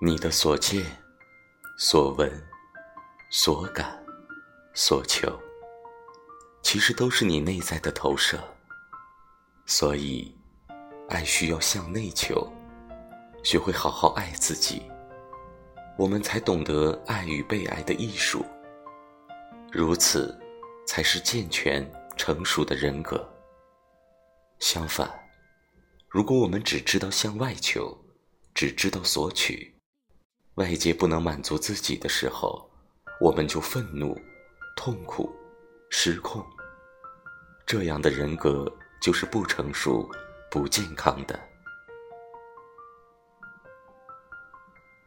你的所见、所闻、所感、所求，其实都是你内在的投射。所以，爱需要向内求，学会好好爱自己，我们才懂得爱与被爱的艺术。如此，才是健全成熟的人格。相反，如果我们只知道向外求，只知道索取，外界不能满足自己的时候，我们就愤怒、痛苦、失控。这样的人格就是不成熟、不健康的。